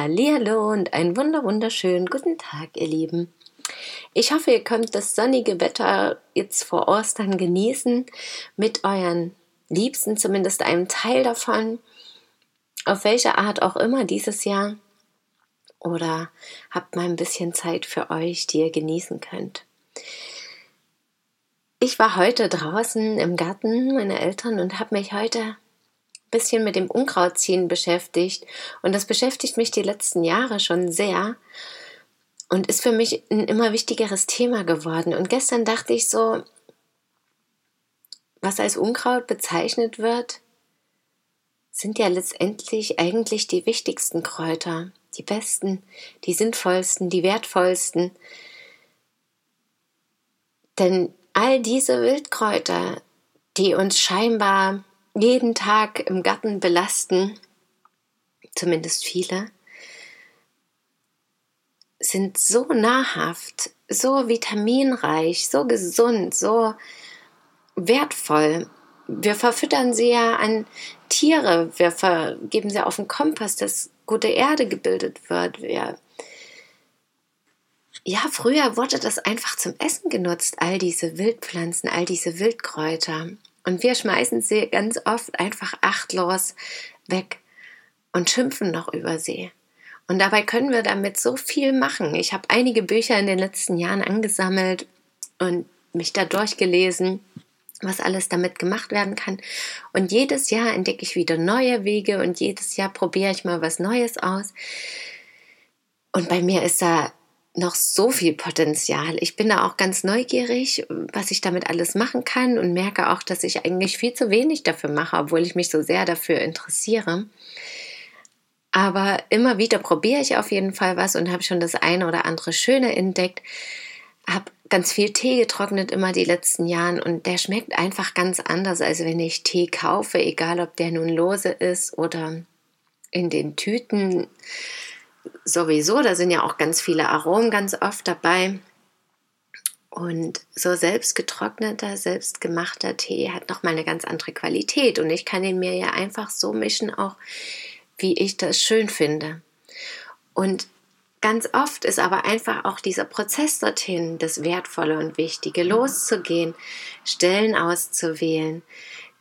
Hallihallo und einen wunder wunderschönen guten Tag, ihr Lieben. Ich hoffe, ihr könnt das sonnige Wetter jetzt vor Ostern genießen mit euren Liebsten, zumindest einem Teil davon, auf welche Art auch immer dieses Jahr. Oder habt mal ein bisschen Zeit für euch, die ihr genießen könnt. Ich war heute draußen im Garten meiner Eltern und habe mich heute bisschen mit dem Unkrautziehen beschäftigt und das beschäftigt mich die letzten Jahre schon sehr und ist für mich ein immer wichtigeres Thema geworden. Und gestern dachte ich so, was als Unkraut bezeichnet wird, sind ja letztendlich eigentlich die wichtigsten Kräuter, die besten, die sinnvollsten, die wertvollsten. Denn all diese Wildkräuter, die uns scheinbar jeden Tag im Garten belasten, zumindest viele, sind so nahrhaft, so vitaminreich, so gesund, so wertvoll. Wir verfüttern sie ja an Tiere, wir geben sie auf den Kompost, dass gute Erde gebildet wird. Wir ja, früher wurde das einfach zum Essen genutzt, all diese Wildpflanzen, all diese Wildkräuter. Und wir schmeißen sie ganz oft einfach achtlos weg und schimpfen noch über sie. Und dabei können wir damit so viel machen. Ich habe einige Bücher in den letzten Jahren angesammelt und mich da durchgelesen, was alles damit gemacht werden kann. Und jedes Jahr entdecke ich wieder neue Wege und jedes Jahr probiere ich mal was Neues aus. Und bei mir ist da noch so viel Potenzial. Ich bin da auch ganz neugierig, was ich damit alles machen kann und merke auch, dass ich eigentlich viel zu wenig dafür mache, obwohl ich mich so sehr dafür interessiere. Aber immer wieder probiere ich auf jeden Fall was und habe schon das eine oder andere Schöne entdeckt. Habe ganz viel Tee getrocknet immer die letzten Jahren und der schmeckt einfach ganz anders, als wenn ich Tee kaufe, egal ob der nun lose ist oder in den Tüten sowieso, da sind ja auch ganz viele Aromen ganz oft dabei. Und so selbst getrockneter, selbst gemachter Tee hat nochmal eine ganz andere Qualität. Und ich kann ihn mir ja einfach so mischen, auch wie ich das schön finde. Und ganz oft ist aber einfach auch dieser Prozess dorthin das Wertvolle und Wichtige, loszugehen, Stellen auszuwählen,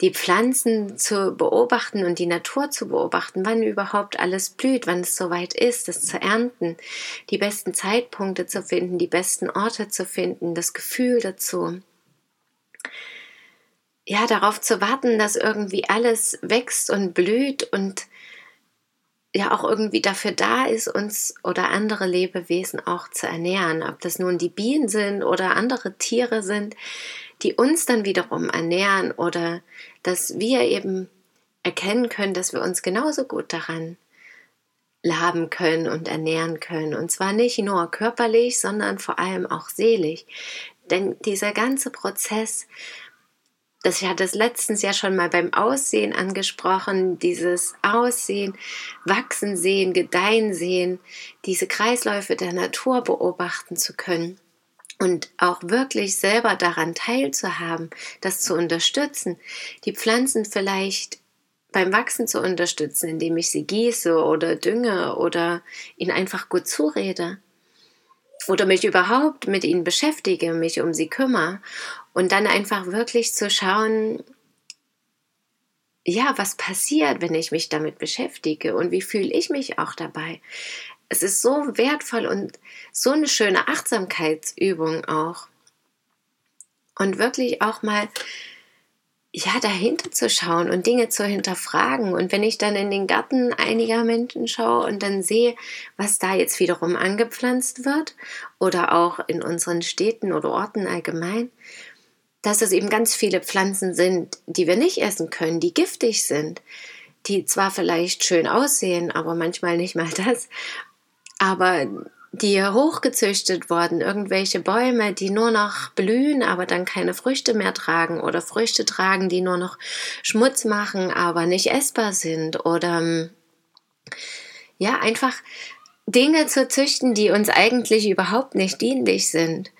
die Pflanzen zu beobachten und die Natur zu beobachten, wann überhaupt alles blüht, wann es soweit ist, es zu ernten, die besten Zeitpunkte zu finden, die besten Orte zu finden, das Gefühl dazu. Ja, darauf zu warten, dass irgendwie alles wächst und blüht und ja auch irgendwie dafür da ist, uns oder andere Lebewesen auch zu ernähren. Ob das nun die Bienen sind oder andere Tiere sind, die uns dann wiederum ernähren oder dass wir eben erkennen können, dass wir uns genauso gut daran laben können und ernähren können. Und zwar nicht nur körperlich, sondern vor allem auch seelisch. Denn dieser ganze Prozess, das ich hatte es letztens ja schon mal beim Aussehen angesprochen, dieses Aussehen, Wachsen sehen, Gedeihen sehen, diese Kreisläufe der Natur beobachten zu können und auch wirklich selber daran teilzuhaben, das zu unterstützen, die Pflanzen vielleicht beim Wachsen zu unterstützen, indem ich sie gieße oder dünge oder ihnen einfach gut zurede. Oder mich überhaupt mit ihnen beschäftige, mich um sie kümmere. Und dann einfach wirklich zu schauen, ja, was passiert, wenn ich mich damit beschäftige? Und wie fühle ich mich auch dabei es ist so wertvoll und so eine schöne Achtsamkeitsübung auch. Und wirklich auch mal, ja, dahinter zu schauen und Dinge zu hinterfragen. Und wenn ich dann in den Garten einiger Menschen schaue und dann sehe, was da jetzt wiederum angepflanzt wird oder auch in unseren Städten oder Orten allgemein, dass es eben ganz viele Pflanzen sind, die wir nicht essen können, die giftig sind, die zwar vielleicht schön aussehen, aber manchmal nicht mal das, aber die hochgezüchtet wurden, irgendwelche Bäume, die nur noch blühen, aber dann keine Früchte mehr tragen oder Früchte tragen, die nur noch Schmutz machen, aber nicht essbar sind oder ja, einfach Dinge zu züchten, die uns eigentlich überhaupt nicht dienlich sind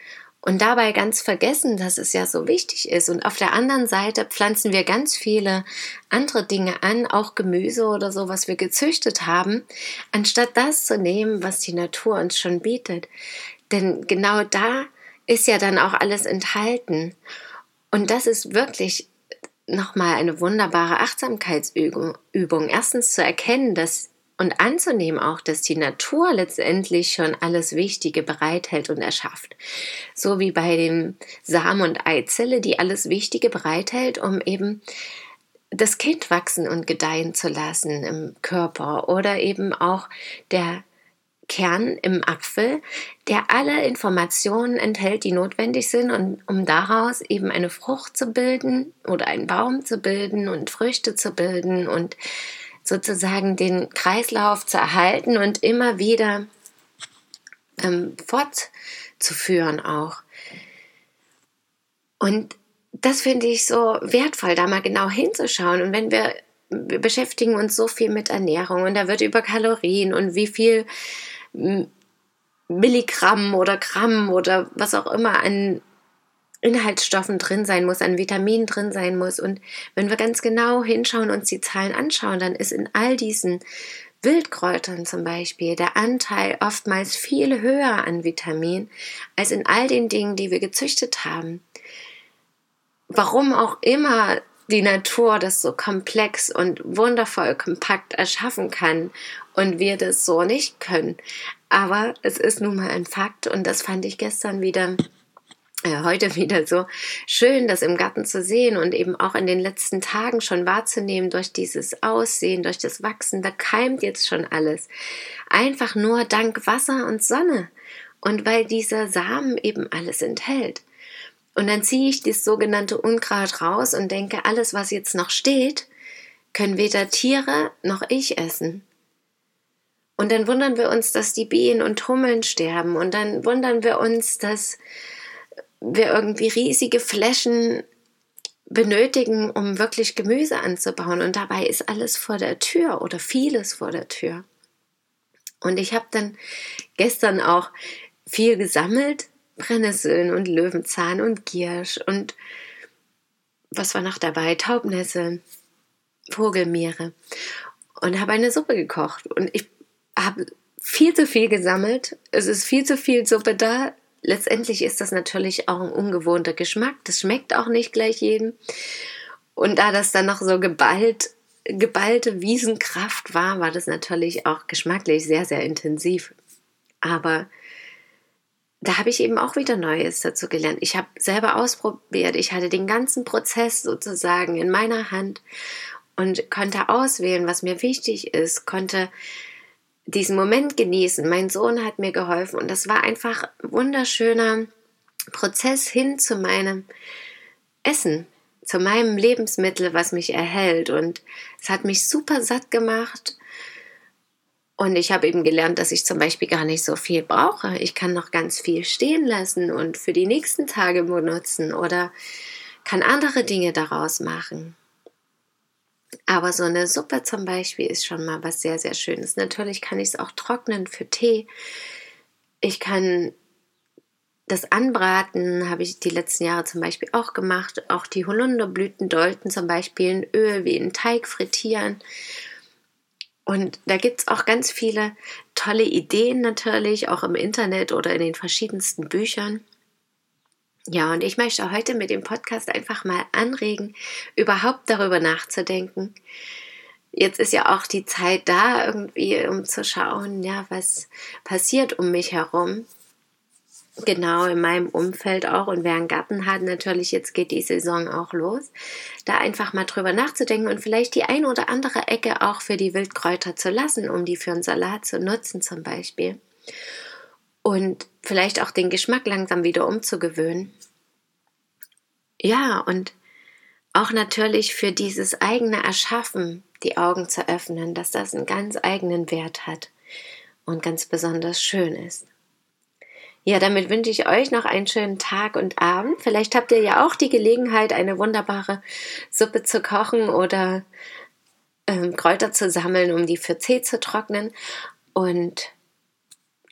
und dabei ganz vergessen, dass es ja so wichtig ist. Und auf der anderen Seite pflanzen wir ganz viele andere Dinge an, auch Gemüse oder so, was wir gezüchtet haben, anstatt das zu nehmen, was die Natur uns schon bietet. Denn genau da ist ja dann auch alles enthalten. Und das ist wirklich nochmal eine wunderbare Achtsamkeitsübung. Erstens zu erkennen, dass und anzunehmen auch, dass die Natur letztendlich schon alles Wichtige bereithält und erschafft. So wie bei dem Samen- und Eizelle, die alles Wichtige bereithält, um eben das Kind wachsen und gedeihen zu lassen im Körper oder eben auch der Kern im Apfel, der alle Informationen enthält, die notwendig sind, und, um daraus eben eine Frucht zu bilden oder einen Baum zu bilden und Früchte zu bilden und sozusagen den Kreislauf zu erhalten und immer wieder ähm, fortzuführen auch. Und das finde ich so wertvoll, da mal genau hinzuschauen. Und wenn wir, wir beschäftigen uns so viel mit Ernährung und da wird über Kalorien und wie viel Milligramm oder Gramm oder was auch immer an Inhaltsstoffen drin sein muss, an Vitaminen drin sein muss. Und wenn wir ganz genau hinschauen und uns die Zahlen anschauen, dann ist in all diesen Wildkräutern zum Beispiel der Anteil oftmals viel höher an Vitamin als in all den Dingen, die wir gezüchtet haben. Warum auch immer die Natur das so komplex und wundervoll kompakt erschaffen kann und wir das so nicht können. Aber es ist nun mal ein Fakt und das fand ich gestern wieder heute wieder so schön, das im Garten zu sehen und eben auch in den letzten Tagen schon wahrzunehmen durch dieses Aussehen, durch das Wachsen, da keimt jetzt schon alles. Einfach nur dank Wasser und Sonne und weil dieser Samen eben alles enthält. Und dann ziehe ich das sogenannte Unkraut raus und denke, alles, was jetzt noch steht, können weder Tiere noch ich essen. Und dann wundern wir uns, dass die Bienen und Hummeln sterben. Und dann wundern wir uns, dass wir irgendwie riesige Flächen benötigen, um wirklich Gemüse anzubauen. Und dabei ist alles vor der Tür oder vieles vor der Tür. Und ich habe dann gestern auch viel gesammelt, Brennnesseln und Löwenzahn und Giersch und was war noch dabei? Taubnässe, Vogelmeere und habe eine Suppe gekocht. Und ich habe viel zu viel gesammelt. Es ist viel zu viel Suppe da letztendlich ist das natürlich auch ein ungewohnter Geschmack. Das schmeckt auch nicht gleich jedem. Und da das dann noch so geballt, geballte Wiesenkraft war, war das natürlich auch geschmacklich sehr, sehr intensiv. Aber da habe ich eben auch wieder Neues dazu gelernt. Ich habe selber ausprobiert. Ich hatte den ganzen Prozess sozusagen in meiner Hand und konnte auswählen, was mir wichtig ist, konnte diesen Moment genießen. Mein Sohn hat mir geholfen und das war einfach ein wunderschöner Prozess hin zu meinem Essen, zu meinem Lebensmittel, was mich erhält. Und es hat mich super satt gemacht. Und ich habe eben gelernt, dass ich zum Beispiel gar nicht so viel brauche. Ich kann noch ganz viel stehen lassen und für die nächsten Tage benutzen oder kann andere Dinge daraus machen. Aber so eine Suppe zum Beispiel ist schon mal was sehr, sehr Schönes. Natürlich kann ich es auch trocknen für Tee. Ich kann das Anbraten, habe ich die letzten Jahre zum Beispiel auch gemacht. Auch die Holunderblütendolten zum Beispiel in Öl wie in Teig frittieren. Und da gibt es auch ganz viele tolle Ideen natürlich, auch im Internet oder in den verschiedensten Büchern. Ja, und ich möchte heute mit dem Podcast einfach mal anregen, überhaupt darüber nachzudenken. Jetzt ist ja auch die Zeit da, irgendwie, um zu schauen, ja, was passiert um mich herum. Genau, in meinem Umfeld auch. Und wer einen Garten hat, natürlich, jetzt geht die Saison auch los. Da einfach mal drüber nachzudenken und vielleicht die ein oder andere Ecke auch für die Wildkräuter zu lassen, um die für einen Salat zu nutzen, zum Beispiel und vielleicht auch den Geschmack langsam wieder umzugewöhnen. Ja, und auch natürlich für dieses eigene Erschaffen die Augen zu öffnen, dass das einen ganz eigenen Wert hat und ganz besonders schön ist. Ja, damit wünsche ich euch noch einen schönen Tag und Abend. Vielleicht habt ihr ja auch die Gelegenheit, eine wunderbare Suppe zu kochen oder ähm, Kräuter zu sammeln, um die für Tee zu trocknen. Und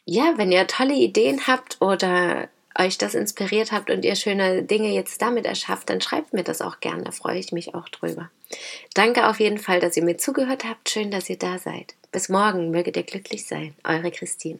ja, wenn ihr tolle Ideen habt oder euch das inspiriert habt und ihr schöne Dinge jetzt damit erschafft, dann schreibt mir das auch gerne, da freue ich mich auch drüber. Danke auf jeden Fall, dass ihr mir zugehört habt. Schön, dass ihr da seid. Bis morgen, möget ihr glücklich sein. Eure Christine.